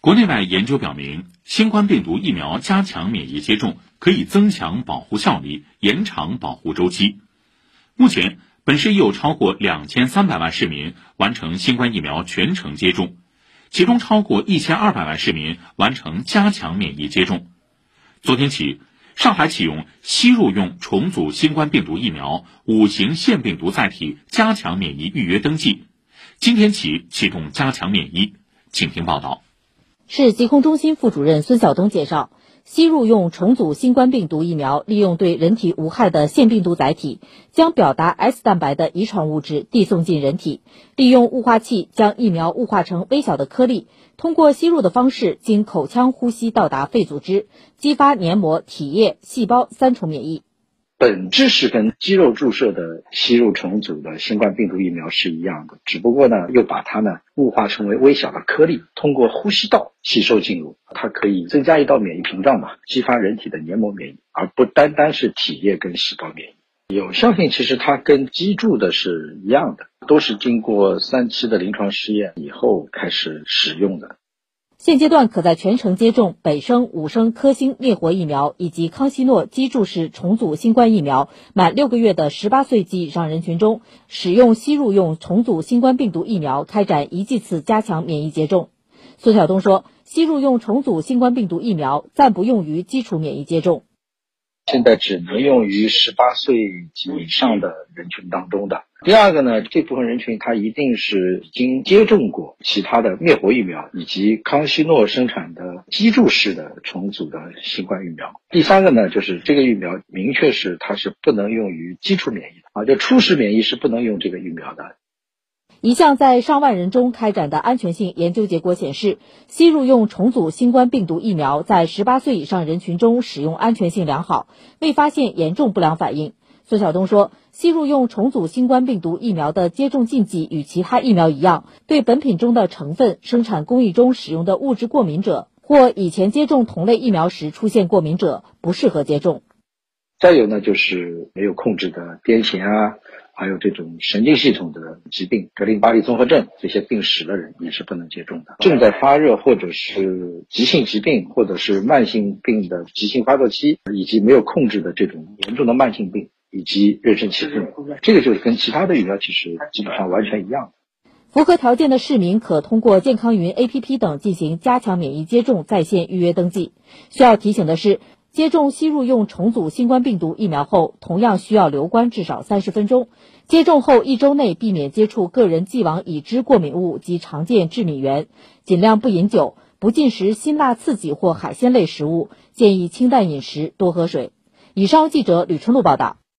国内外研究表明，新冠病毒疫苗加强免疫接种可以增强保护效力，延长保护周期。目前，本市已有超过两千三百万市民完成新冠疫苗全程接种，其中超过一千二百万市民完成加强免疫接种。昨天起，上海启用吸入用重组新冠病毒疫苗五型腺病毒载体加强免疫预约登记，今天起启动加强免疫。请听报道。市疾控中心副主任孙晓东介绍，吸入用重组新冠病毒疫苗利用对人体无害的腺病毒载体，将表达 S 蛋白的遗传物质递送进人体，利用雾化器将疫苗雾化成微小的颗粒，通过吸入的方式经口腔呼吸到达肺组织，激发黏膜、体液、细胞三重免疫。本质是跟肌肉注射的吸入重组的新冠病毒疫苗是一样的，只不过呢，又把它呢雾化成为微小的颗粒，通过呼吸道吸收进入，它可以增加一道免疫屏障嘛，激发人体的黏膜免疫，而不单单是体液跟细胞免疫。有效性其实它跟肌注的是一样的，都是经过三期的临床试验以后开始使用的。现阶段可在全程接种北生、五生、科兴灭活疫苗以及康希诺基注式重组新冠疫苗满六个月的十八岁及以上人群中，使用吸入用重组新冠病毒疫苗开展一剂次加强免疫接种。苏晓东说，吸入用重组新冠病毒疫苗暂不用于基础免疫接种。现在只能用于十八岁及以上的人群当中的。第二个呢，这部分人群他一定是已经接种过其他的灭活疫苗以及康希诺生产的基注式的重组的新冠疫苗。第三个呢，就是这个疫苗明确是它是不能用于基础免疫的啊，就初始免疫是不能用这个疫苗的。一项在上万人中开展的安全性研究结果显示，吸入用重组新冠病毒疫苗在十八岁以上人群中使用安全性良好，未发现严重不良反应。孙晓东说，吸入用重组新冠病毒疫苗的接种禁忌与其他疫苗一样，对本品中的成分、生产工艺中使用的物质过敏者，或以前接种同类疫苗时出现过敏者，不适合接种。再有呢，就是没有控制的癫痫啊。还有这种神经系统的疾病，格林巴利综合症这些病史的人也是不能接种的。正在发热或者是急性疾病或者是慢性病的急性发作期，以及没有控制的这种严重的慢性病以及妊娠期妇女，这个就是跟其他的疫苗其实基本上完全一样的。符合条件的市民可通过健康云 APP 等进行加强免疫接种在线预约登记。需要提醒的是。接种吸入用重组新冠病毒疫苗后，同样需要留观至少三十分钟。接种后一周内避免接触个人既往已知过敏物及常见致敏源，尽量不饮酒，不进食辛辣刺激或海鲜类食物，建议清淡饮食，多喝水。以上记者吕春露报道。